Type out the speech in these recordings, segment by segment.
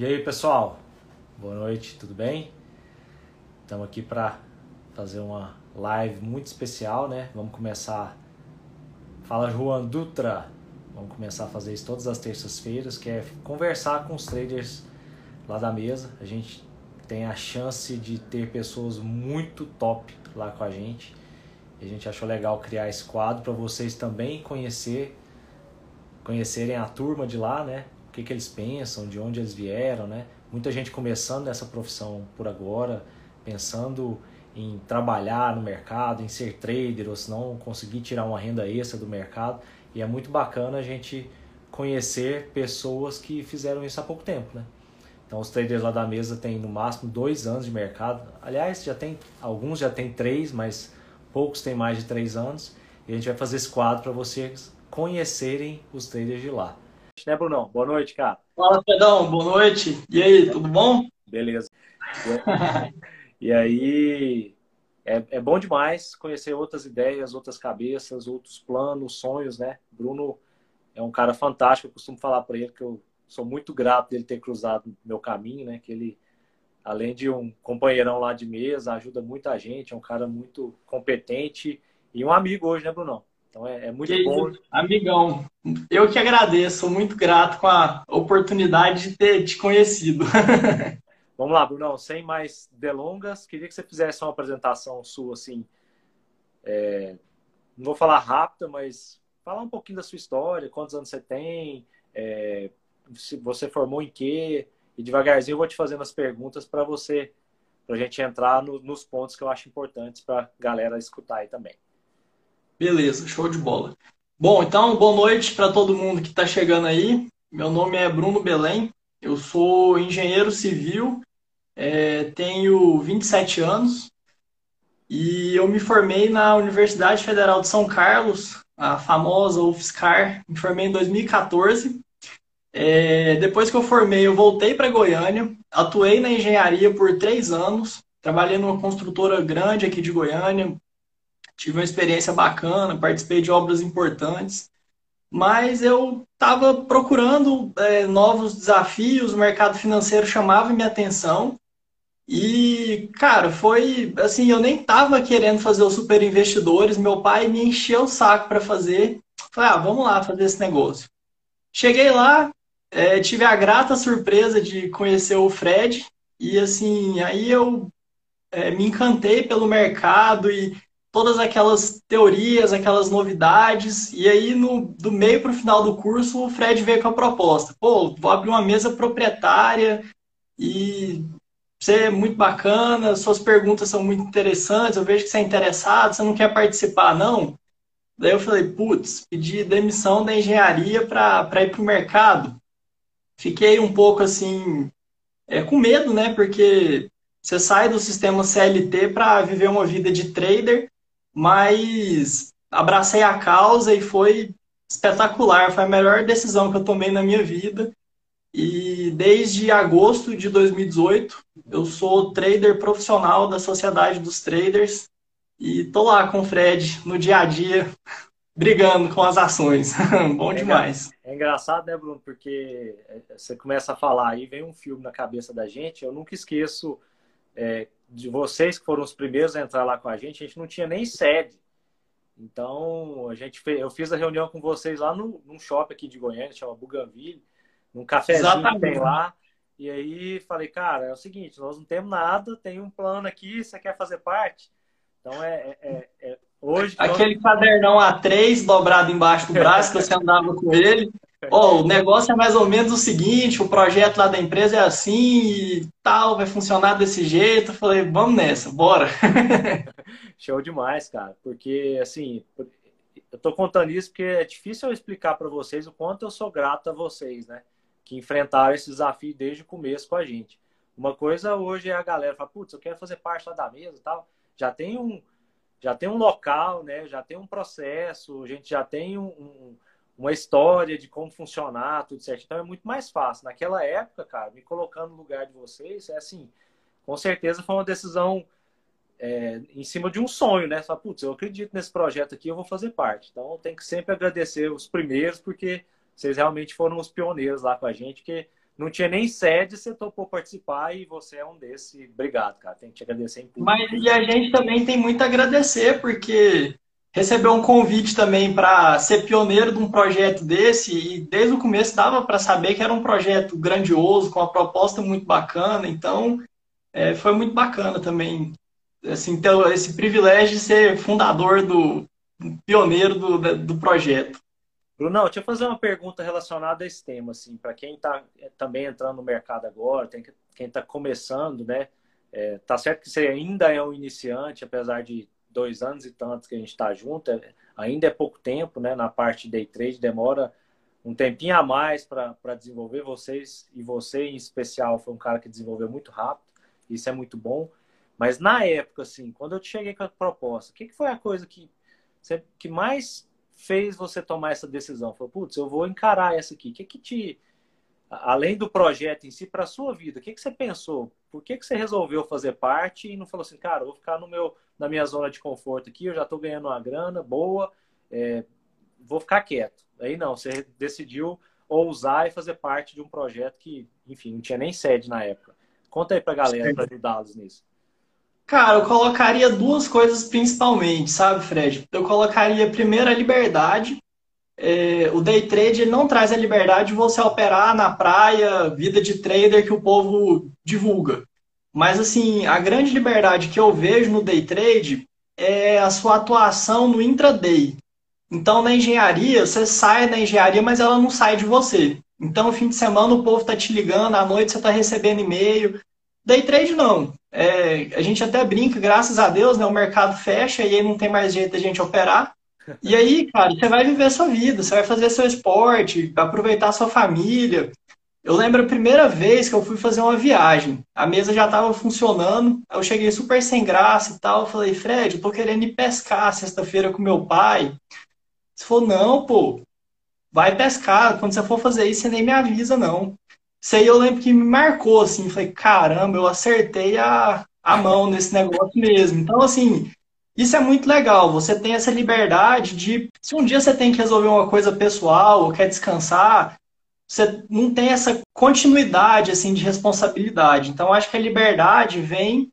E aí, pessoal? Boa noite, tudo bem? Estamos aqui para fazer uma live muito especial, né? Vamos começar. Fala, Juan Dutra. Vamos começar a fazer isso todas as terças-feiras, que é conversar com os traders lá da mesa. A gente tem a chance de ter pessoas muito top lá com a gente. E a gente achou legal criar esse quadro para vocês também conhecer, conhecerem a turma de lá, né? Que, que eles pensam, de onde eles vieram, né? Muita gente começando essa profissão por agora, pensando em trabalhar no mercado, em ser trader, ou se não conseguir tirar uma renda extra do mercado. E é muito bacana a gente conhecer pessoas que fizeram isso há pouco tempo, né? Então os traders lá da mesa têm no máximo dois anos de mercado. Aliás, já tem alguns já tem três, mas poucos têm mais de três anos. E a gente vai fazer esse quadro para vocês conhecerem os traders de lá. Né, Brunão? Boa noite, cara. Fala, Pedrão. Boa noite. E aí, tudo bom? Beleza. e aí, é, é bom demais conhecer outras ideias, outras cabeças, outros planos, sonhos, né? Bruno é um cara fantástico. Eu costumo falar para ele que eu sou muito grato dele ter cruzado meu caminho, né? Que ele, além de um companheirão lá de mesa, ajuda muita gente, é um cara muito competente e um amigo hoje, né, Brunão? Então é, é muito bom. Isso, amigão, eu que agradeço, sou muito grato com a oportunidade de ter te conhecido. Vamos lá, Brunão, sem mais delongas, queria que você fizesse uma apresentação sua, assim, é, não vou falar rápida, mas falar um pouquinho da sua história, quantos anos você tem, é, se você formou em quê, e devagarzinho eu vou te fazendo as perguntas para você, para a gente entrar no, nos pontos que eu acho importantes para a galera escutar aí também. Beleza, show de bola. Bom, então, boa noite para todo mundo que está chegando aí. Meu nome é Bruno Belém, eu sou engenheiro civil, é, tenho 27 anos e eu me formei na Universidade Federal de São Carlos, a famosa UFSCar, me formei em 2014. É, depois que eu formei, eu voltei para Goiânia, atuei na engenharia por três anos, trabalhei numa construtora grande aqui de Goiânia, tive uma experiência bacana, participei de obras importantes, mas eu estava procurando é, novos desafios, o mercado financeiro chamava minha atenção e, cara, foi assim, eu nem estava querendo fazer os super investidores, meu pai me encheu o saco para fazer, falei, ah, vamos lá fazer esse negócio. Cheguei lá, é, tive a grata surpresa de conhecer o Fred e assim, aí eu é, me encantei pelo mercado e todas aquelas teorias, aquelas novidades. E aí, no, do meio para o final do curso, o Fred veio com a proposta: pô, vou abrir uma mesa proprietária e você é muito bacana, suas perguntas são muito interessantes, eu vejo que você é interessado, você não quer participar, não? Daí eu falei, putz, pedi demissão da engenharia para ir para o mercado. Fiquei um pouco assim, é, com medo, né? Porque você sai do sistema CLT para viver uma vida de trader mas abracei a causa e foi espetacular. Foi a melhor decisão que eu tomei na minha vida. E desde agosto de 2018, eu sou trader profissional da Sociedade dos Traders e tô lá com o Fred no dia a dia, brigando com as ações. Bom é demais. É engraçado, né, Bruno? Porque você começa a falar e vem um filme na cabeça da gente. Eu nunca esqueço é, de vocês que foram os primeiros a entrar lá com a gente, a gente não tinha nem sede. Então, a gente fez, eu fiz a reunião com vocês lá no, num shopping aqui de Goiânia, chama Buganville, num cafezinho Exatamente. que tem lá. E aí falei, cara, é o seguinte, nós não temos nada, tem um plano aqui, você quer fazer parte? Então é, é, é, é hoje. Aquele nós... cadernão A3 dobrado embaixo do braço que você andava com ele. Oh, o negócio é mais ou menos o seguinte, o projeto lá da empresa é assim e tal, vai funcionar desse jeito. Eu falei, vamos nessa, bora. Show demais, cara. Porque, assim, eu tô contando isso porque é difícil eu explicar para vocês o quanto eu sou grato a vocês, né? Que enfrentaram esse desafio desde o começo com a gente. Uma coisa hoje é a galera fala, putz, eu quero fazer parte lá da mesa e tal. Já tem um, já tem um local, né? Já tem um processo, a gente já tem um, um uma história de como funcionar, tudo certo. Então é muito mais fácil. Naquela época, cara, me colocando no lugar de vocês, é assim, com certeza foi uma decisão é, em cima de um sonho, né? Só, putz, eu acredito nesse projeto aqui, eu vou fazer parte. Então tenho que sempre agradecer os primeiros, porque vocês realmente foram os pioneiros lá com a gente, que não tinha nem sede, você topou participar e você é um desses. Obrigado, cara. Tem que te agradecer em público. Mas e a gente também tem muito a agradecer, porque recebeu um convite também para ser pioneiro de um projeto desse e desde o começo dava para saber que era um projeto grandioso, com uma proposta muito bacana. Então, é, foi muito bacana também assim, ter esse privilégio de ser fundador do pioneiro do, do projeto. Brunão, deixa eu fazer uma pergunta relacionada a esse tema, assim, para quem está é, também entrando no mercado agora, tem que, quem está começando, né? É, tá certo que você ainda é um iniciante, apesar de dois anos e tantos que a gente está junto, é, ainda é pouco tempo, né? Na parte day trade demora um tempinho a mais para desenvolver vocês e você em especial foi um cara que desenvolveu muito rápido, isso é muito bom. Mas na época, assim, quando eu te cheguei com a proposta, o que, que foi a coisa que, que mais fez você tomar essa decisão? Falou, putz, eu vou encarar essa aqui. O que que te, além do projeto em si, para a sua vida, o que que você pensou? Por que que você resolveu fazer parte e não falou assim, cara, vou ficar no meu, na minha zona de conforto aqui, eu já estou ganhando uma grana boa, é, vou ficar quieto. Aí não, você decidiu ousar e fazer parte de um projeto que, enfim, não tinha nem sede na época. Conta aí para a galera, para ajudá-los nisso. Cara, eu colocaria duas coisas principalmente, sabe, Fred? Eu colocaria primeiro a liberdade. É, o day trade não traz a liberdade de você operar na praia, vida de trader que o povo divulga. Mas, assim, a grande liberdade que eu vejo no day trade é a sua atuação no intraday. Então, na engenharia, você sai da engenharia, mas ela não sai de você. Então, fim de semana, o povo está te ligando, à noite você está recebendo e-mail. Day trade, não. É, a gente até brinca, graças a Deus, né, o mercado fecha e aí não tem mais jeito da gente operar. E aí, cara, você vai viver a sua vida, você vai fazer seu esporte, aproveitar a sua família. Eu lembro a primeira vez que eu fui fazer uma viagem. A mesa já estava funcionando, eu cheguei super sem graça e tal. Falei, Fred, eu tô querendo ir pescar sexta-feira com meu pai. Você falou, não, pô, vai pescar. Quando você for fazer isso, você nem me avisa, não. Isso aí eu lembro que me marcou, assim, falei, caramba, eu acertei a, a mão nesse negócio mesmo. Então, assim, isso é muito legal. Você tem essa liberdade de, se um dia você tem que resolver uma coisa pessoal ou quer descansar, você não tem essa continuidade, assim, de responsabilidade. Então, acho que a liberdade vem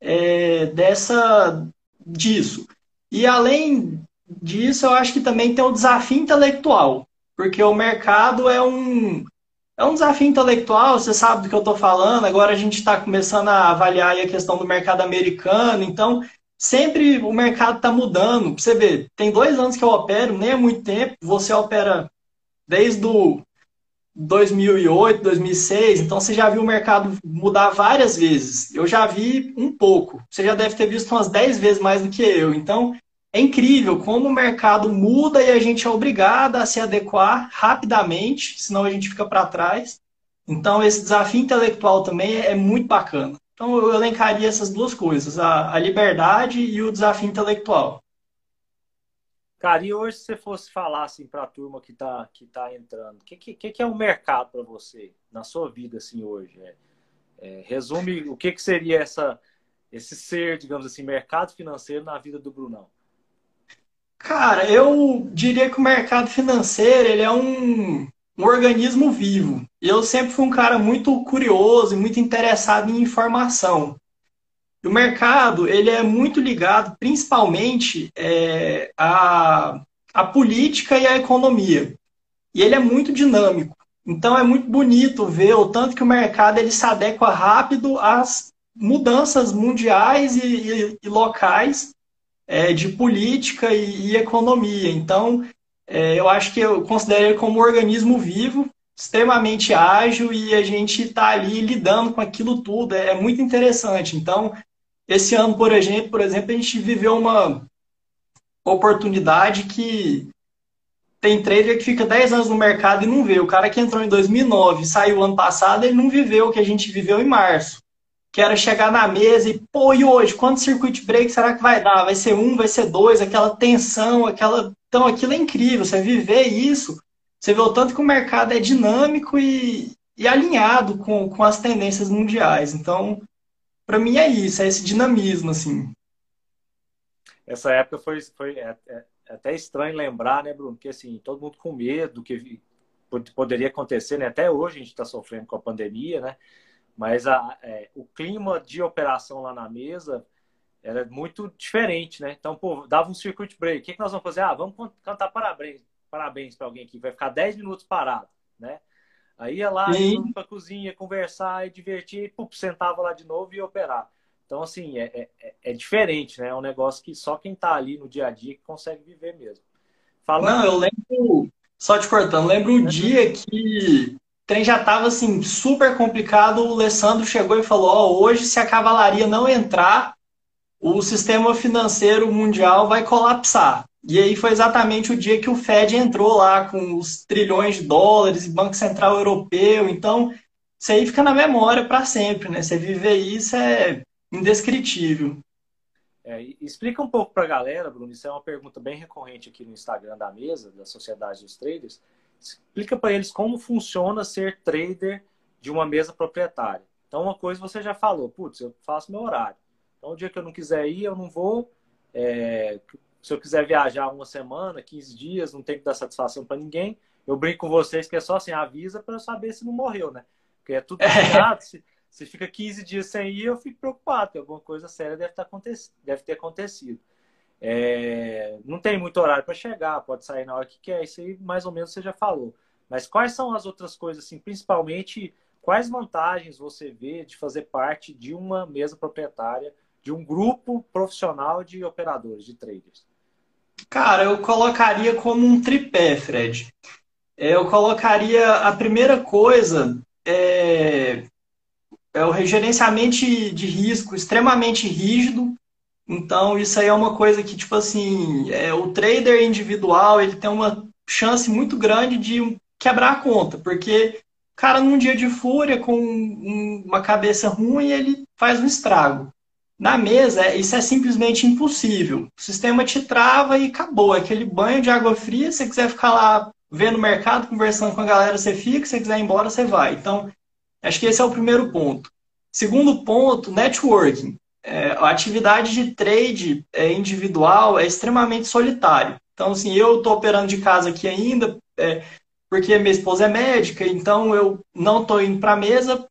é, dessa, disso. E além disso, eu acho que também tem o desafio intelectual, porque o mercado é um é um desafio intelectual, você sabe do que eu estou falando. Agora a gente está começando a avaliar a questão do mercado americano, então sempre o mercado está mudando. Você vê, tem dois anos que eu opero, nem é muito tempo. Você opera desde o 2008, 2006, então você já viu o mercado mudar várias vezes. Eu já vi um pouco. Você já deve ter visto umas 10 vezes mais do que eu. Então, é incrível como o mercado muda e a gente é obrigado a se adequar rapidamente, senão a gente fica para trás. Então, esse desafio intelectual também é muito bacana. Então, eu elencaria essas duas coisas, a, a liberdade e o desafio intelectual. Cara, e hoje se você fosse falar assim para a turma que está que tá entrando, o que, que, que é o um mercado para você na sua vida assim hoje? É, é, resume o que, que seria essa, esse ser, digamos assim, mercado financeiro na vida do Brunão. Cara, eu diria que o mercado financeiro ele é um, um organismo vivo. Eu sempre fui um cara muito curioso e muito interessado em informação. O mercado ele é muito ligado principalmente é, à política e à economia. E ele é muito dinâmico. Então é muito bonito ver o tanto que o mercado ele se adequa rápido às mudanças mundiais e, e, e locais é, de política e, e economia. Então, é, eu acho que eu considero ele como um organismo vivo, extremamente ágil e a gente está ali lidando com aquilo tudo. É, é, muito interessante. Então, esse ano, por exemplo, por exemplo, a gente viveu uma oportunidade que tem trader que fica 10 anos no mercado e não vê. O cara que entrou em 2009 saiu ano passado, ele não viveu o que a gente viveu em março que era chegar na mesa e, pô, e hoje, quanto circuit break será que vai dar? Vai ser um, vai ser dois, aquela tensão, aquela. Então, aquilo é incrível, você viver isso, você vê o tanto que o mercado é dinâmico e, e alinhado com, com as tendências mundiais. Então, para mim é isso, é esse dinamismo, assim. Essa época foi, foi é, é, é até estranho lembrar, né, Bruno? Porque, assim, todo mundo com medo, que poderia acontecer, né? Até hoje a gente está sofrendo com a pandemia, né? Mas a, é, o clima de operação lá na mesa era muito diferente, né? Então, pô, dava um circuit break. O que, que nós vamos fazer? Ah, vamos cantar parabéns, parabéns para alguém aqui. Vai ficar 10 minutos parado, né? Aí ia lá, ia para a cozinha, conversar e divertir, e pum, sentava lá de novo e ia operar. Então, assim, é, é, é, diferente, né? É um negócio que só quem está ali no dia a dia que consegue viver mesmo. Fala... Não, eu lembro, só te cortando, lembro um dia que o trem já estava assim, super complicado, o Alessandro chegou e falou, oh, hoje se a cavalaria não entrar, o sistema financeiro mundial vai colapsar. E aí foi exatamente o dia que o Fed entrou lá com os trilhões de dólares e Banco Central Europeu. Então, isso aí fica na memória para sempre, né? Você viver isso é indescritível. É, explica um pouco para a galera, Bruno, isso é uma pergunta bem recorrente aqui no Instagram da mesa, da Sociedade dos Traders. Explica para eles como funciona ser trader de uma mesa proprietária. Então, uma coisa você já falou, putz, eu faço meu horário. Então, o dia que eu não quiser ir, eu não vou. É, se eu quiser viajar uma semana, 15 dias, não tem que dar satisfação para ninguém. Eu brinco com vocês que é só assim, avisa para eu saber se não morreu, né? Porque é tudo errado. Se, se fica 15 dias sem ir, eu fico preocupado, que alguma coisa séria deve, tá deve ter acontecido. É, não tem muito horário para chegar, pode sair na hora que quer, isso aí mais ou menos você já falou. Mas quais são as outras coisas, assim, principalmente, quais vantagens você vê de fazer parte de uma mesa proprietária de um grupo profissional de operadores, de traders? Cara, eu colocaria como um tripé, Fred. É, eu colocaria a primeira coisa é, é o gerenciamento de risco extremamente rígido. Então, isso aí é uma coisa que, tipo assim, é, o trader individual ele tem uma chance muito grande de quebrar a conta, porque o cara, num dia de fúria, com uma cabeça ruim, ele faz um estrago. Na mesa, é, isso é simplesmente impossível. O sistema te trava e acabou. Aquele banho de água fria, se você quiser ficar lá vendo o mercado, conversando com a galera, você fica. Se você quiser ir embora, você vai. Então, acho que esse é o primeiro ponto. Segundo ponto, networking. É, a atividade de trade é, individual é extremamente solitário. Então, assim, eu estou operando de casa aqui ainda, é, porque minha esposa é médica, então eu não estou indo para a mesa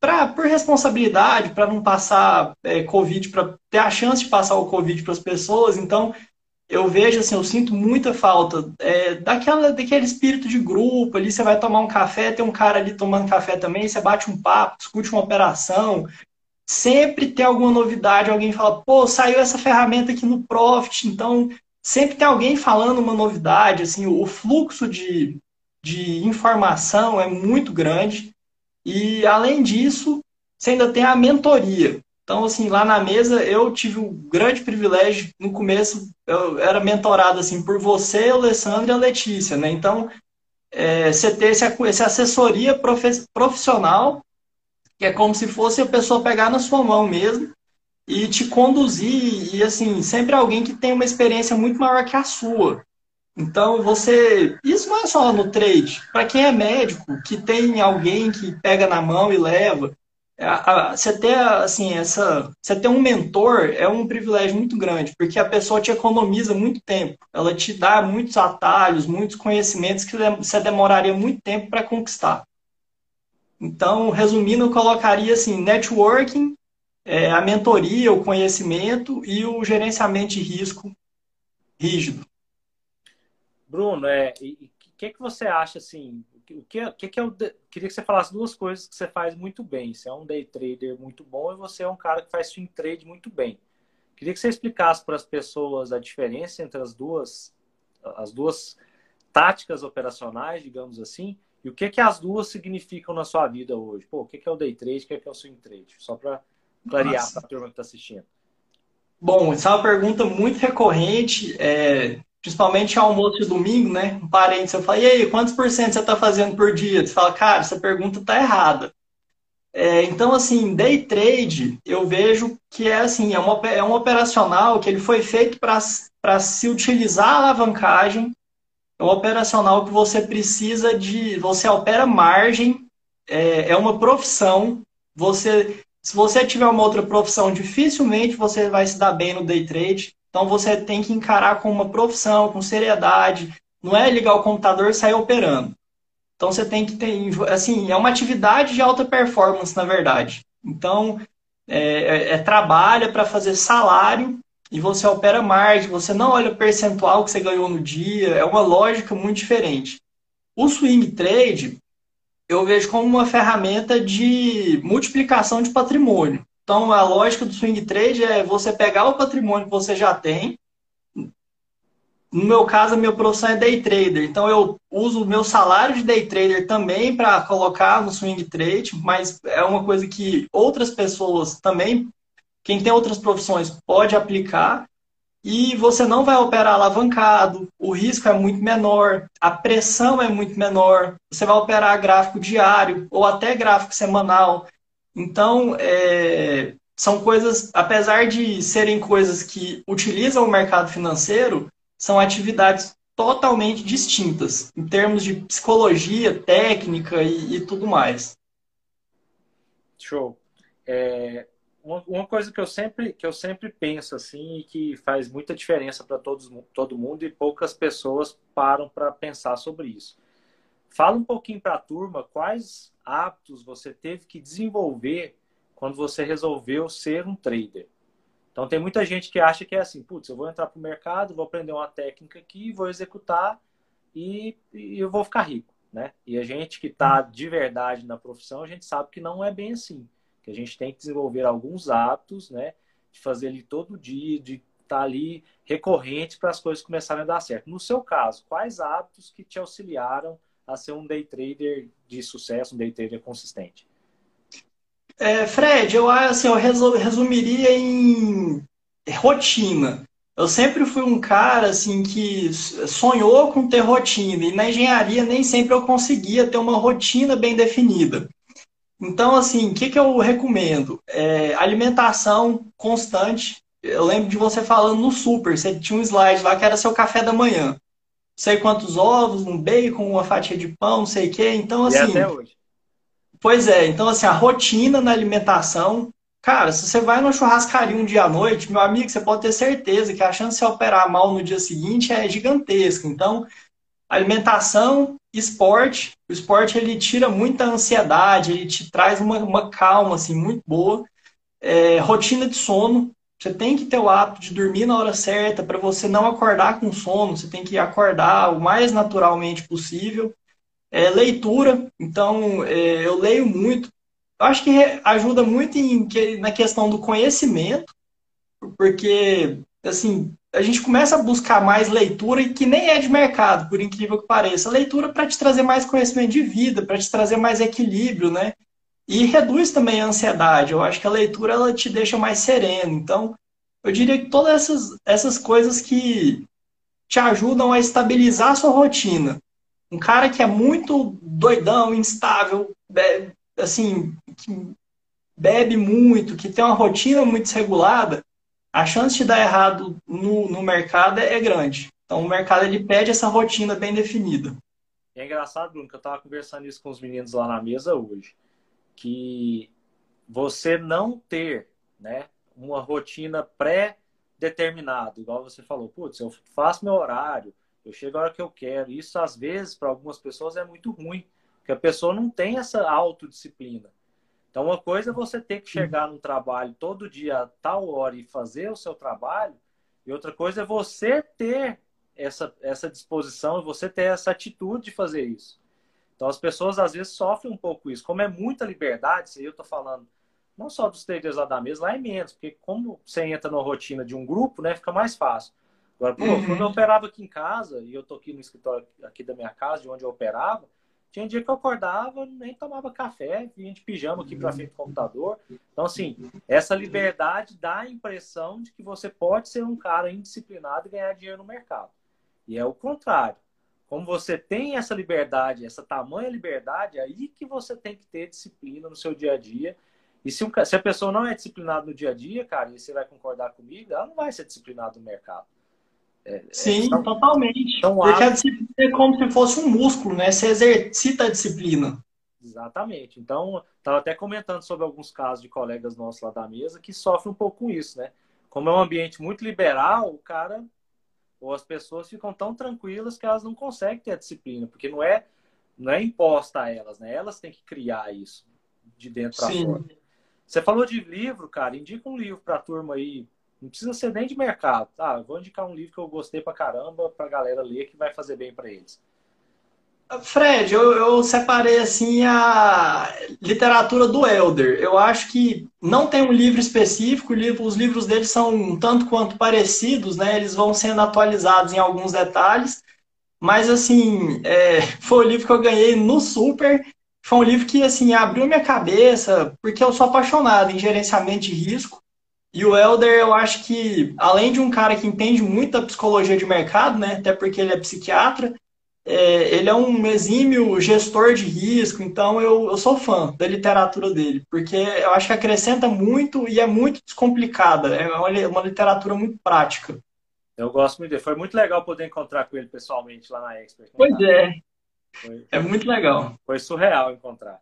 pra, por responsabilidade, para não passar é, Covid, para ter a chance de passar o Covid para as pessoas. Então, eu vejo, assim, eu sinto muita falta é, daquela, daquele espírito de grupo ali. Você vai tomar um café, tem um cara ali tomando café também, você bate um papo, discute uma operação. Sempre tem alguma novidade, alguém fala, pô, saiu essa ferramenta aqui no Profit, então sempre tem alguém falando uma novidade, assim, o fluxo de, de informação é muito grande. E, além disso, você ainda tem a mentoria. Então, assim, lá na mesa eu tive o grande privilégio, no começo eu era mentorado, assim, por você, Alessandro e a Letícia, né? Então, é, você ter esse, essa assessoria profissional, que é como se fosse a pessoa pegar na sua mão mesmo e te conduzir, e assim, sempre alguém que tem uma experiência muito maior que a sua. Então você. Isso não é só no trade. Para quem é médico, que tem alguém que pega na mão e leva. Você ter, assim, essa, você ter um mentor é um privilégio muito grande, porque a pessoa te economiza muito tempo. Ela te dá muitos atalhos, muitos conhecimentos que você demoraria muito tempo para conquistar. Então, resumindo, eu colocaria assim, networking, é, a mentoria, o conhecimento e o gerenciamento de risco rígido. Bruno, é, o que, é que você acha assim? O que, o que, é o. Queria que você falasse duas coisas que você faz muito bem. Você é um day trader muito bom e você é um cara que faz swing trade muito bem. Queria que você explicasse para as pessoas a diferença entre as duas, as duas táticas operacionais, digamos assim, e o que, que as duas significam na sua vida hoje. Pô, o que, que é o day trade, o que, que é o swing trade? Só para clarear para a turma que está assistindo. Bom, essa é uma pergunta muito recorrente. É, principalmente almoço de domingo, né? Um parente, eu falo, e aí, quantos por cento você está fazendo por dia? Você fala, cara, essa pergunta está errada. É, então, assim, day trade, eu vejo que é assim, é, uma, é um operacional que ele foi feito para se utilizar a alavancagem, é um operacional que você precisa de, você opera margem, é, é uma profissão, você, se você tiver uma outra profissão, dificilmente você vai se dar bem no day trade, então você tem que encarar com uma profissão, com seriedade. Não é ligar o computador e sair operando. Então você tem que ter, assim, é uma atividade de alta performance, na verdade. Então, é, é, é trabalho para fazer salário e você opera margem, você não olha o percentual que você ganhou no dia, é uma lógica muito diferente. O swing trade eu vejo como uma ferramenta de multiplicação de patrimônio. Então, a lógica do swing trade é você pegar o patrimônio que você já tem. No meu caso, a minha profissão é day trader. Então, eu uso o meu salário de day trader também para colocar no swing trade, mas é uma coisa que outras pessoas também, quem tem outras profissões, pode aplicar e você não vai operar alavancado, o risco é muito menor, a pressão é muito menor, você vai operar gráfico diário ou até gráfico semanal. Então, é, são coisas, apesar de serem coisas que utilizam o mercado financeiro, são atividades totalmente distintas em termos de psicologia, técnica e, e tudo mais. Show. É, uma, coisa que eu sempre que eu sempre penso assim e que faz muita diferença para todos todo mundo e poucas pessoas param para pensar sobre isso. Fala um pouquinho para a turma quais hábitos você teve que desenvolver quando você resolveu ser um trader. Então tem muita gente que acha que é assim, putz, eu vou entrar para o mercado, vou aprender uma técnica aqui, vou executar e, e eu vou ficar rico, né? E a gente que está de verdade na profissão, a gente sabe que não é bem assim que a gente tem que desenvolver alguns hábitos, né? De fazer ali todo dia, de estar tá ali recorrente para as coisas começarem a dar certo. No seu caso, quais hábitos que te auxiliaram a ser um day trader de sucesso, um day trader consistente? É, Fred, eu assim, eu resumiria em rotina. Eu sempre fui um cara assim que sonhou com ter rotina e na engenharia nem sempre eu conseguia ter uma rotina bem definida. Então, assim, o que, que eu recomendo? É, alimentação constante. Eu lembro de você falando no super, você tinha um slide lá que era seu café da manhã. Não sei quantos ovos, um bacon, uma fatia de pão, não sei o quê. Então, assim. E até hoje. Pois é, então, assim, a rotina na alimentação. Cara, se você vai no churrascaria um dia à noite, meu amigo, você pode ter certeza que a chance de você operar mal no dia seguinte é gigantesca. Então, alimentação, esporte. O esporte ele tira muita ansiedade, ele te traz uma, uma calma assim muito boa. É, rotina de sono. Você tem que ter o hábito de dormir na hora certa para você não acordar com sono. Você tem que acordar o mais naturalmente possível. É, leitura. Então, é, eu leio muito. Eu acho que ajuda muito em, na questão do conhecimento, porque assim a gente começa a buscar mais leitura e que nem é de mercado, por incrível que pareça. Leitura para te trazer mais conhecimento de vida, para te trazer mais equilíbrio, né? E reduz também a ansiedade. Eu acho que a leitura ela te deixa mais sereno. Então, eu diria que todas essas, essas coisas que te ajudam a estabilizar a sua rotina. Um cara que é muito doidão, instável, bebe, assim, que bebe muito, que tem uma rotina muito desregulada, a chance de dar errado no, no mercado é grande. Então o mercado ele pede essa rotina bem definida. É engraçado, Bruno, que eu estava conversando isso com os meninos lá na mesa hoje, que você não ter né, uma rotina pré-determinada, igual você falou, putz, eu faço meu horário, eu chego a hora que eu quero. Isso, às vezes, para algumas pessoas é muito ruim, porque a pessoa não tem essa autodisciplina. Então, uma coisa é você ter que chegar no trabalho todo dia a tal hora e fazer o seu trabalho, e outra coisa é você ter essa, essa disposição, você ter essa atitude de fazer isso. Então, as pessoas às vezes sofrem um pouco isso. Como é muita liberdade, isso aí eu estou falando não só dos traders lá da mesa, lá é menos, porque como você entra na rotina de um grupo, né, fica mais fácil. Agora, pô, uhum. quando eu operava aqui em casa, e eu tô aqui no escritório aqui da minha casa, de onde eu operava, tinha dia que eu acordava, nem tomava café, vinha de pijama aqui para frente do computador. Então, assim, essa liberdade dá a impressão de que você pode ser um cara indisciplinado e ganhar dinheiro no mercado. E é o contrário. Como você tem essa liberdade, essa tamanha liberdade, é aí que você tem que ter disciplina no seu dia a dia. E se, um, se a pessoa não é disciplinada no dia a dia, cara, e você vai concordar comigo, ela não vai ser disciplinada no mercado. É, Sim, é, totalmente. São Porque a disciplina é como se fosse um músculo, né? Você exercita a disciplina. Exatamente. Então, estava até comentando sobre alguns casos de colegas nossos lá da mesa que sofrem um pouco com isso, né? Como é um ambiente muito liberal, o cara ou as pessoas ficam tão tranquilas que elas não conseguem ter a disciplina, porque não é não é imposta a elas, né? Elas têm que criar isso de dentro para fora. Você falou de livro, cara, indica um livro para a turma aí. Não precisa ser nem de mercado. Tá, vou indicar um livro que eu gostei pra caramba pra galera ler que vai fazer bem para eles. Fred, eu, eu, separei assim a literatura do Elder. Eu acho que não tem um livro específico, os livros dele são um tanto quanto parecidos, né? Eles vão sendo atualizados em alguns detalhes. Mas assim, é, foi o livro que eu ganhei no Super. Foi um livro que assim abriu minha cabeça, porque eu sou apaixonado em gerenciamento de risco. E o Elder, eu acho que, além de um cara que entende muito da psicologia de mercado, né? Até porque ele é psiquiatra é, ele é um exímio gestor de risco, então eu, eu sou fã da literatura dele, porque eu acho que acrescenta muito e é muito descomplicada, é uma, uma literatura muito prática. Eu gosto muito dele, foi muito legal poder encontrar com ele pessoalmente lá na Expert. Pois é, foi, é muito legal. Foi surreal encontrar.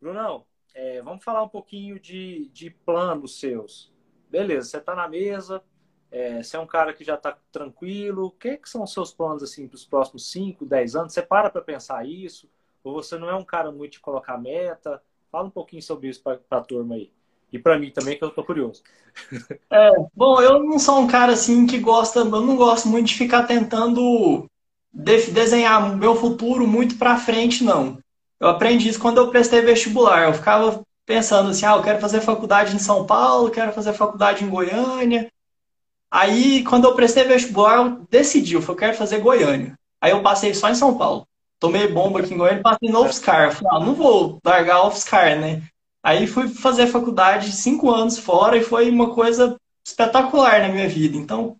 Brunão, é, vamos falar um pouquinho de, de planos seus. Beleza, você está na mesa, é, você é um cara que já está tranquilo. O que, que são os seus planos assim, para os próximos 5, 10 anos? Você para para pensar isso? Ou você não é um cara muito de colocar meta? Fala um pouquinho sobre isso para a turma aí. E para mim também, que eu estou curioso. É, bom, eu não sou um cara assim que gosta, eu não gosto muito de ficar tentando de, desenhar meu futuro muito para frente, não. Eu aprendi isso quando eu prestei vestibular. Eu ficava pensando assim, ah, eu quero fazer faculdade em São Paulo, quero fazer faculdade em Goiânia, Aí, quando eu prestei vestibular, eu decidi, eu falei, quero fazer Goiânia. Aí eu passei só em São Paulo. Tomei bomba aqui em Goiânia e passei no UFSCar. Falei, ah, não vou largar o UFSCar, né? Aí fui fazer faculdade cinco anos fora e foi uma coisa espetacular na minha vida. Então,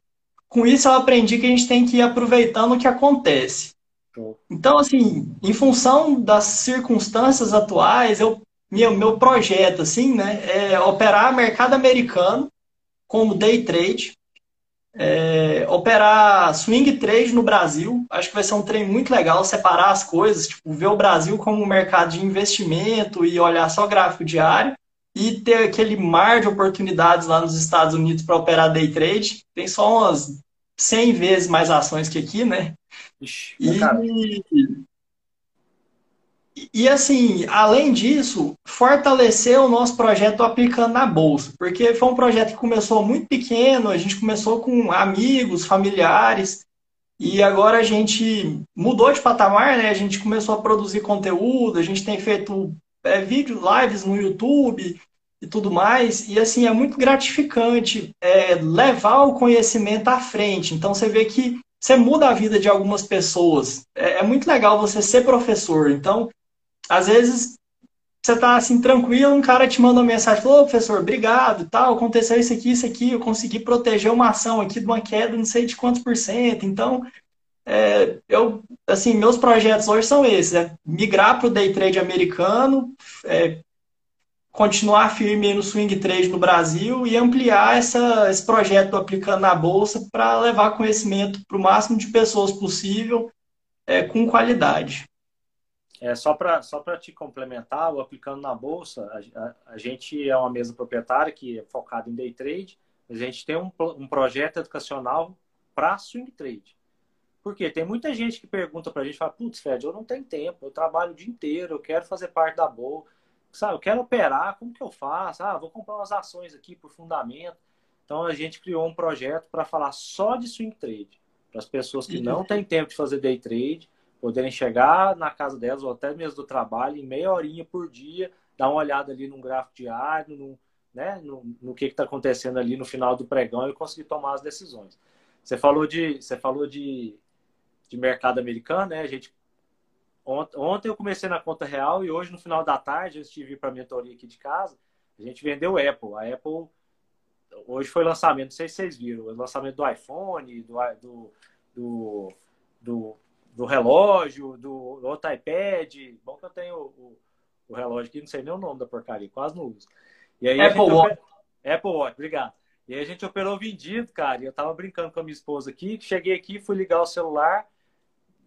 com isso eu aprendi que a gente tem que ir aproveitando o que acontece. Então, assim, em função das circunstâncias atuais, eu, meu, meu projeto, assim, né, é operar mercado americano como day trade é, operar swing trade no Brasil. Acho que vai ser um trem muito legal, separar as coisas, tipo, ver o Brasil como um mercado de investimento e olhar só gráfico diário. E ter aquele mar de oportunidades lá nos Estados Unidos para operar day trade. Tem só umas 100 vezes mais ações que aqui, né? Ixi, e, e assim, além disso, fortalecer o nosso projeto aplicando na bolsa, porque foi um projeto que começou muito pequeno, a gente começou com amigos, familiares, e agora a gente mudou de patamar, né? A gente começou a produzir conteúdo, a gente tem feito é, vídeos, lives no YouTube e tudo mais, e assim, é muito gratificante é, levar o conhecimento à frente. Então você vê que você muda a vida de algumas pessoas. É, é muito legal você ser professor. Então, às vezes você tá assim tranquilo, um cara te manda uma mensagem, falou, professor, obrigado, tal, aconteceu isso aqui, isso aqui, eu consegui proteger uma ação aqui de uma queda, não sei de quantos por cento. Então, é, eu, assim, meus projetos hoje são esses, é migrar para o day trade americano, é, continuar firme no swing trade no Brasil e ampliar essa, esse projeto aplicando na bolsa para levar conhecimento para o máximo de pessoas possível é, com qualidade. É, só para só te complementar, o aplicando na bolsa, a, a, a, gente é uma mesa proprietária que é focada em day trade, mas a gente tem um, um projeto educacional para swing trade. Porque tem muita gente que pergunta para a gente, fala, putz, Fred, eu não tenho tempo, eu trabalho o dia inteiro, eu quero fazer parte da bolsa, sabe, eu quero operar, como que eu faço? Ah, vou comprar umas ações aqui por fundamento. Então a gente criou um projeto para falar só de swing trade, para as pessoas que não têm tempo de fazer day trade, poderem chegar na casa delas ou até mesmo do trabalho em meia horinha por dia, dar uma olhada ali num gráfico diário, no, né, no, no que está acontecendo ali no final do pregão e conseguir tomar as decisões. Você falou de, você falou de, de mercado americano, né? A gente ontem eu comecei na conta real e hoje no final da tarde, de vir para a mentoria aqui de casa, a gente vendeu Apple. A Apple hoje foi lançamento, não sei se vocês viram, o lançamento do iPhone, do, do, do, do do relógio, do, do outro iPad. Bom que eu tenho o, o, relógio aqui, não sei nem o nome da porcaria, quase não uso. E aí Apple Watch. Apple Watch, obrigado. E aí a gente operou vendido, cara. E eu tava brincando com a minha esposa aqui, cheguei aqui, fui ligar o celular,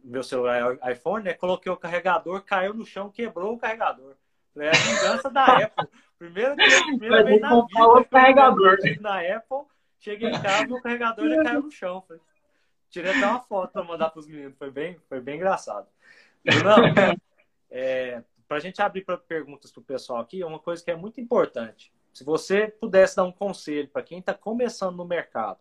meu celular é iPhone, né? Coloquei o carregador, caiu no chão, quebrou o carregador. É a vingança da Apple. Primeiro dia, primeira vez na vida, o carregador. na Apple, cheguei em casa, o carregador ele caiu no chão. Falei, Tirei até uma foto para mandar para os meninos. Foi bem, foi bem engraçado. Não, é, para a gente abrir para perguntas para o pessoal aqui, é uma coisa que é muito importante. Se você pudesse dar um conselho para quem está começando no mercado,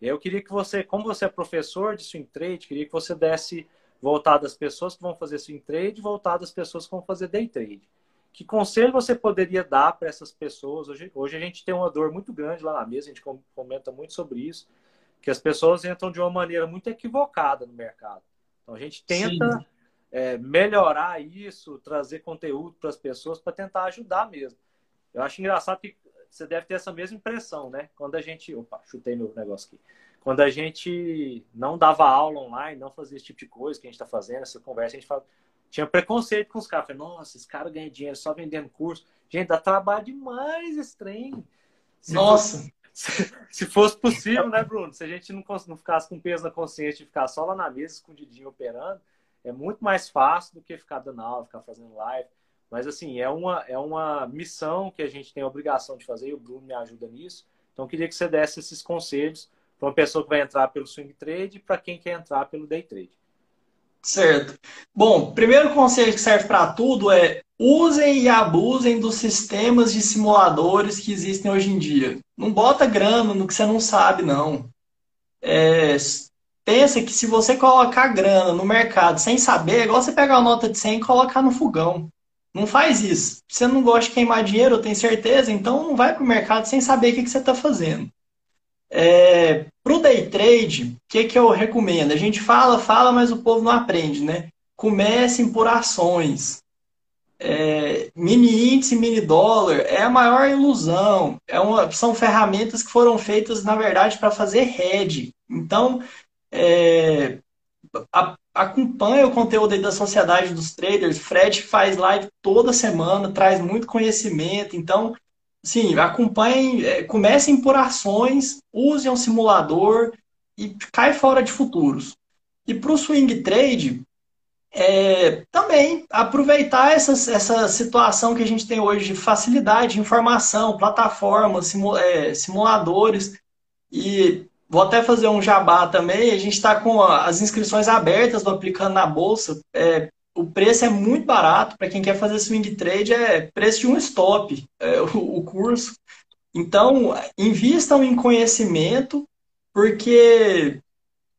eu queria que você, como você é professor de swing trade, queria que você desse voltado às pessoas que vão fazer swing trade, voltado às pessoas que vão fazer day trade. Que conselho você poderia dar para essas pessoas? Hoje, hoje a gente tem uma dor muito grande lá na mesa, a gente comenta muito sobre isso, que as pessoas entram de uma maneira muito equivocada no mercado. Então a gente tenta é, melhorar isso, trazer conteúdo para as pessoas para tentar ajudar mesmo. Eu acho engraçado que você deve ter essa mesma impressão, né? Quando a gente. Opa, chutei meu negócio aqui. Quando a gente não dava aula online, não fazia esse tipo de coisa que a gente está fazendo, essa conversa, a gente fala, tinha preconceito com os caras. Falei, nossa, esse cara ganha dinheiro só vendendo curso. Gente, dá trabalho demais esse trem. Se nossa! Se, se, fosse possível, né, Bruno? Se a gente não, não ficasse com peso na consciência de ficar só lá na mesa, escondidinho, operando, é muito mais fácil do que ficar dando aula, ficar fazendo live. Mas, assim, é uma, é uma missão que a gente tem a obrigação de fazer e o Bruno me ajuda nisso. Então, eu queria que você desse esses conselhos para uma pessoa que vai entrar pelo swing trade e para quem quer entrar pelo day trade. Certo. Bom, primeiro conselho que serve para tudo é usem e abusem dos sistemas de simuladores que existem hoje em dia. Não bota grana no que você não sabe, não. É, pensa que se você colocar grana no mercado sem saber, é igual você pegar uma nota de 100 e colocar no fogão. Não faz isso. Você não gosta de queimar dinheiro, eu tenho certeza, então não vai para o mercado sem saber o que, que você está fazendo. É, para o day trade, o que, que eu recomendo? A gente fala, fala, mas o povo não aprende, né? Comecem por ações. É, mini índice, mini dólar é a maior ilusão. É uma, são ferramentas que foram feitas, na verdade, para fazer hedge. Então, é, a, acompanha o conteúdo da Sociedade dos Traders. Fred faz live toda semana, traz muito conhecimento. Então, sim, acompanhem, é, comecem por ações, usem um simulador e cai fora de futuros. E para o swing trade, é, também aproveitar essa, essa situação que a gente tem hoje de facilidade de informação, plataformas, simu, é, simuladores e Vou até fazer um jabá também. A gente está com as inscrições abertas do Aplicando na Bolsa. É, o preço é muito barato. Para quem quer fazer swing trade, é preço de um stop é, o, o curso. Então, invistam em conhecimento, porque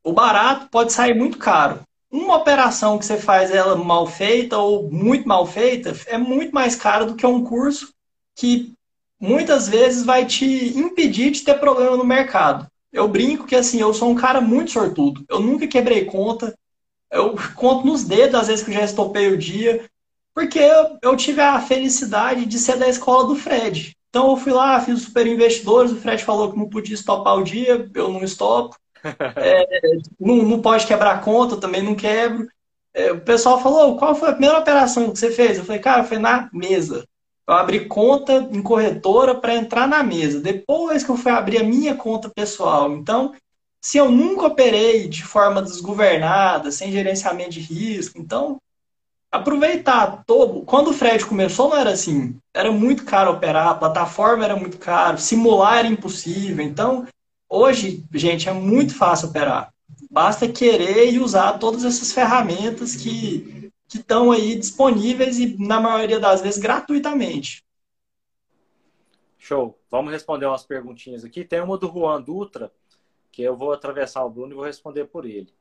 o barato pode sair muito caro. Uma operação que você faz ela mal feita ou muito mal feita é muito mais caro do que um curso que muitas vezes vai te impedir de ter problema no mercado. Eu brinco que assim, eu sou um cara muito sortudo. Eu nunca quebrei conta. Eu conto nos dedos às vezes que eu já estopei o dia, porque eu, eu tive a felicidade de ser da escola do Fred. Então eu fui lá, fiz os super investidores, o Fred falou que não podia estopar o dia, eu não estopo. É, não, não pode quebrar conta, também não quebro. É, o pessoal falou, qual foi a primeira operação que você fez? Eu falei, cara, foi na mesa. Eu abri conta em corretora para entrar na mesa. Depois que eu fui abrir a minha conta pessoal. Então, se eu nunca operei de forma desgovernada, sem gerenciamento de risco, então aproveitar todo. Quando o Fred começou, não era assim. Era muito caro operar, a plataforma era muito caro, simular era impossível. Então, hoje, gente, é muito fácil operar. Basta querer e usar todas essas ferramentas que que estão aí disponíveis e, na maioria das vezes, gratuitamente. Show. Vamos responder umas perguntinhas aqui. Tem uma do Juan Dutra, que eu vou atravessar o Bruno e vou responder por ele.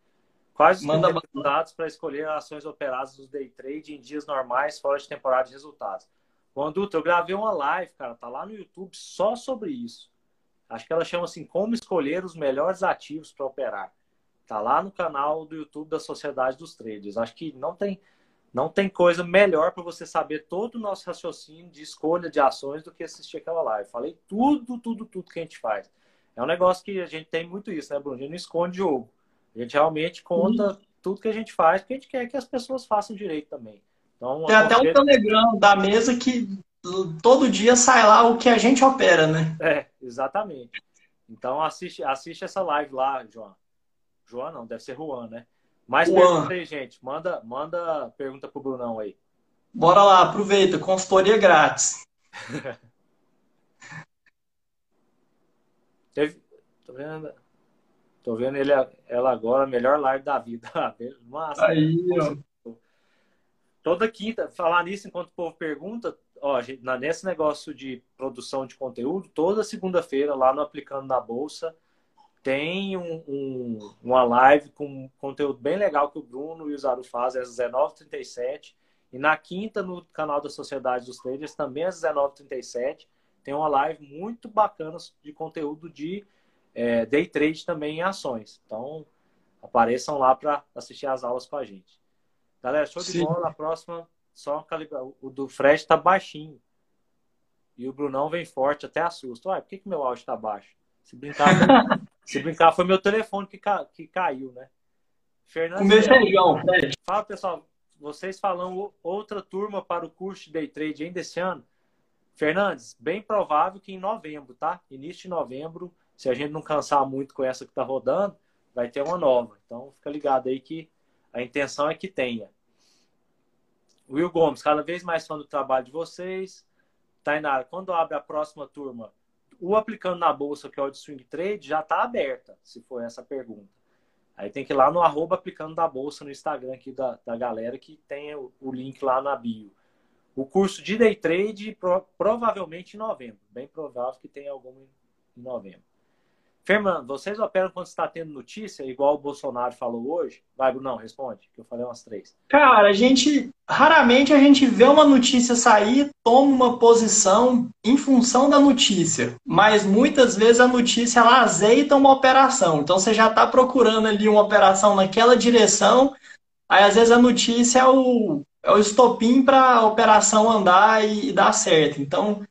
Quais os Manda resultados para escolher ações operadas no day trade em dias normais, fora de temporada de resultados? Juan Dutra, eu gravei uma live, cara, tá lá no YouTube só sobre isso. Acho que ela chama assim Como escolher os melhores ativos para operar. Tá lá no canal do YouTube da Sociedade dos Traders. Acho que não tem não tem coisa melhor para você saber todo o nosso raciocínio de escolha de ações do que assistir aquela live. Falei tudo, tudo, tudo que a gente faz. É um negócio que a gente tem muito isso, né, Bruno? A gente não esconde jogo. A gente realmente conta uhum. tudo que a gente faz, porque a gente quer que as pessoas façam direito também. Então, tem até um telegrama da mesa que todo dia sai lá o que a gente opera, né? É, exatamente. Então assiste, assiste essa live lá, João. João não, deve ser Juan, né? Mais perguntas aí, gente. Manda, manda pergunta pro Brunão aí. Bora lá, aproveita, consultoria grátis. Teve, tô vendo, tô vendo ele, ela agora, melhor live da vida. Massa. Aí, ó. toda quinta, falar nisso enquanto o povo pergunta, ó, nesse negócio de produção de conteúdo, toda segunda-feira lá no Aplicando na Bolsa tem um, um, uma live com conteúdo bem legal que o Bruno e o Zaru fazem às 19h37. E na quinta, no canal da Sociedade dos Traders, também às 19h37, tem uma live muito bacana de conteúdo de é, day trade também em ações. Então, apareçam lá para assistir as aulas com a gente. Galera, show de Sim. bola. Na próxima, só calibrar. O do Fred está baixinho. E o Brunão vem forte, até assusta. Ué, por que, que meu áudio está baixo? Se brincar, se brincar, foi meu telefone que, ca... que caiu, né? Fernando. Fred. Fala, pessoal. Vocês falam outra turma para o curso de day trade ainda esse ano? Fernandes, bem provável que em novembro, tá? Início de novembro, se a gente não cansar muito com essa que tá rodando, vai ter uma nova. Então, fica ligado aí que a intenção é que tenha. Will Gomes, cada vez mais fã do trabalho de vocês. Tainara, quando abre a próxima turma, o aplicando na bolsa, que é o de swing trade, já está aberta, se for essa pergunta. Aí tem que ir lá no arroba aplicando da bolsa no Instagram aqui da, da galera que tem o, o link lá na bio. O curso de day trade pro, provavelmente em novembro. Bem provável que tenha algum em novembro. Fernando, vocês operam quando está tendo notícia, igual o Bolsonaro falou hoje? Vai, Bruno, responde, que eu falei umas três. Cara, a gente raramente a gente vê uma notícia sair, toma uma posição em função da notícia, mas muitas vezes a notícia ela azeita uma operação. Então você já está procurando ali uma operação naquela direção, aí às vezes a notícia é o, é o estopim para a operação andar e, e dar certo. Então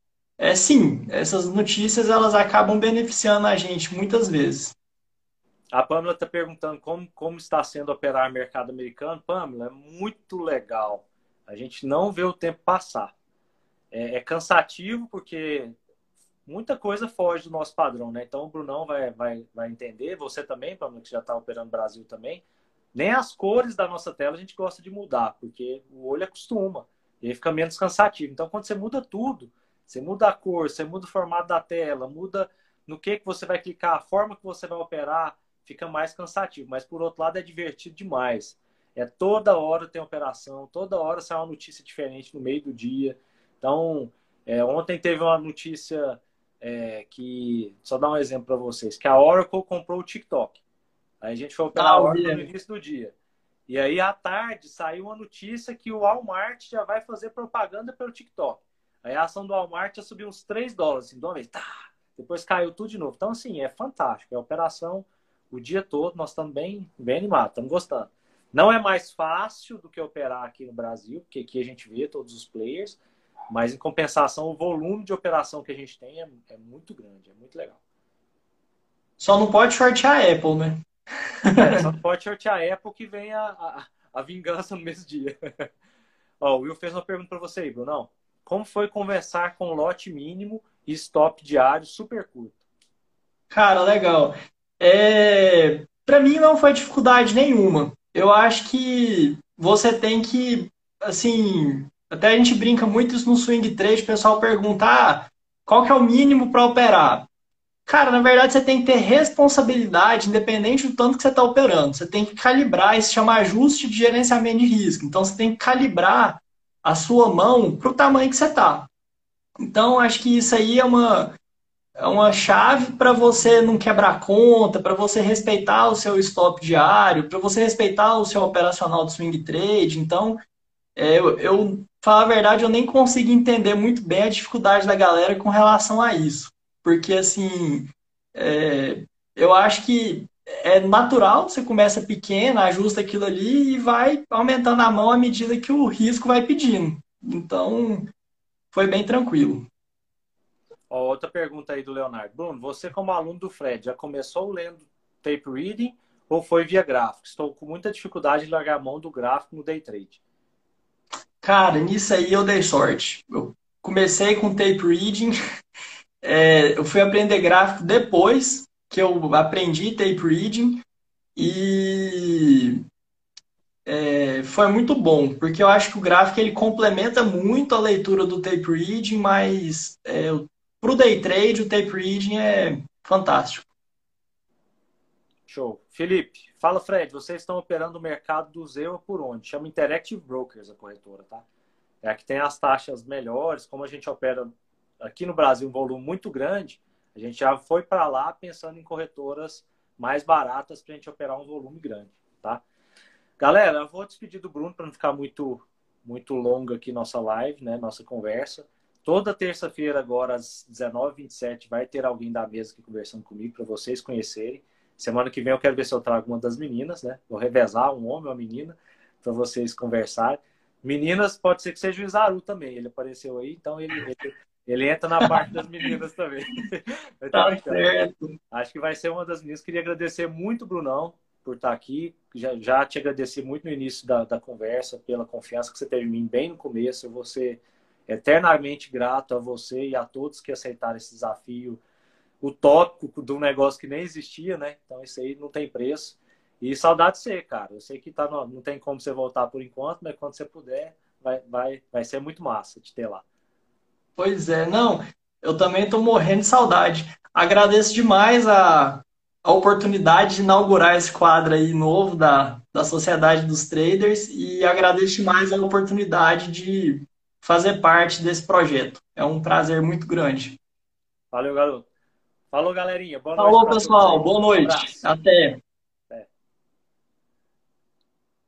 é sim, essas notícias elas acabam beneficiando a gente muitas vezes. A Pamela está perguntando como, como está sendo operar mercado americano. Pamela, é muito legal. A gente não vê o tempo passar. É, é cansativo porque muita coisa foge do nosso padrão, né? Então o Brunão vai, vai, vai entender, você também, Pamela, que já está operando no Brasil também. Nem as cores da nossa tela a gente gosta de mudar, porque o olho acostuma. E aí fica menos cansativo. Então, quando você muda tudo, você muda a cor, você muda o formato da tela, muda no que, que você vai clicar, a forma que você vai operar, fica mais cansativo. Mas por outro lado é divertido demais. É toda hora tem operação, toda hora sai uma notícia diferente no meio do dia. Então, é, ontem teve uma notícia é, que, só dar um exemplo para vocês, que a Oracle comprou o TikTok. Aí a gente foi operar ah, a Oracle no início do dia. E aí, à tarde, saiu uma notícia que o Walmart já vai fazer propaganda pelo TikTok. Aí a ação do Walmart já subiu uns 3 dólares, assim, de uma vez. Tá! Depois caiu tudo de novo. Então, assim, é fantástico. É operação o dia todo. Nós estamos bem, bem animados, estamos gostando. Não é mais fácil do que operar aqui no Brasil, porque aqui a gente vê todos os players, mas em compensação, o volume de operação que a gente tem é, é muito grande, é muito legal. Só não pode shortear a Apple, né? É, só não pode shortear a Apple que vem a, a, a vingança no mesmo dia. Ó, o Will fez uma pergunta para você aí, Bruno. Como foi conversar com lote mínimo e stop diário super curto? Cara, legal. É... Para mim não foi dificuldade nenhuma. Eu acho que você tem que, assim, até a gente brinca muito isso no swing trade, o pessoal pergunta, ah, qual que é o mínimo para operar? Cara, na verdade você tem que ter responsabilidade, independente do tanto que você está operando. Você tem que calibrar, isso chama ajuste de gerenciamento de risco. Então você tem que calibrar a sua mão para o tamanho que você está. Então, acho que isso aí é uma, é uma chave para você não quebrar conta, para você respeitar o seu stop diário, para você respeitar o seu operacional do swing trade. Então, é, eu, eu falar a verdade, eu nem consigo entender muito bem a dificuldade da galera com relação a isso. Porque, assim, é, eu acho que é natural, você começa pequeno, ajusta aquilo ali e vai aumentando a mão à medida que o risco vai pedindo. Então, foi bem tranquilo. Ó, outra pergunta aí do Leonardo. Bruno, você como aluno do Fred, já começou lendo tape reading ou foi via gráfico? Estou com muita dificuldade de largar a mão do gráfico no day trade. Cara, nisso aí eu dei sorte. Eu comecei com tape reading, é, eu fui aprender gráfico depois, que eu aprendi tape reading e é, foi muito bom, porque eu acho que o gráfico ele complementa muito a leitura do tape reading, mas é, para o day trade o tape reading é fantástico. Show. Felipe, fala Fred, vocês estão operando o mercado do Zewa por onde? Chama Interactive Brokers a corretora, tá? É a que tem as taxas melhores, como a gente opera aqui no Brasil um volume muito grande, a gente já foi para lá pensando em corretoras mais baratas para a gente operar um volume grande, tá? Galera, eu vou despedir do Bruno para não ficar muito muito longa aqui nossa live, né, nossa conversa. Toda terça-feira agora às 19h27 vai ter alguém da mesa aqui conversando comigo para vocês conhecerem. Semana que vem eu quero ver se eu trago uma das meninas, né? Vou revezar um homem ou uma menina para vocês conversarem. Meninas, pode ser que seja o Isaru também. Ele apareceu aí, então ele, ele, ele entra na parte das meninas também. tá certo. Acho que vai ser uma das meninas. Queria agradecer muito, Brunão, por estar aqui. Já, já te agradeci muito no início da, da conversa, pela confiança que você teve em mim bem no começo. Eu vou ser eternamente grato a você e a todos que aceitaram esse desafio utópico de um negócio que nem existia, né? Então isso aí não tem preço. E saudade de você, cara. Eu sei que tá no, não tem como você voltar por enquanto, mas quando você puder, vai, vai, vai ser muito massa te ter lá. Pois é, não. Eu também estou morrendo de saudade. Agradeço demais a, a oportunidade de inaugurar esse quadro aí novo da, da Sociedade dos Traders e agradeço demais a oportunidade de fazer parte desse projeto. É um prazer muito grande. Valeu, garoto. Falou, galerinha. Boa Falou, noite pessoal. Boa noite. Um Até.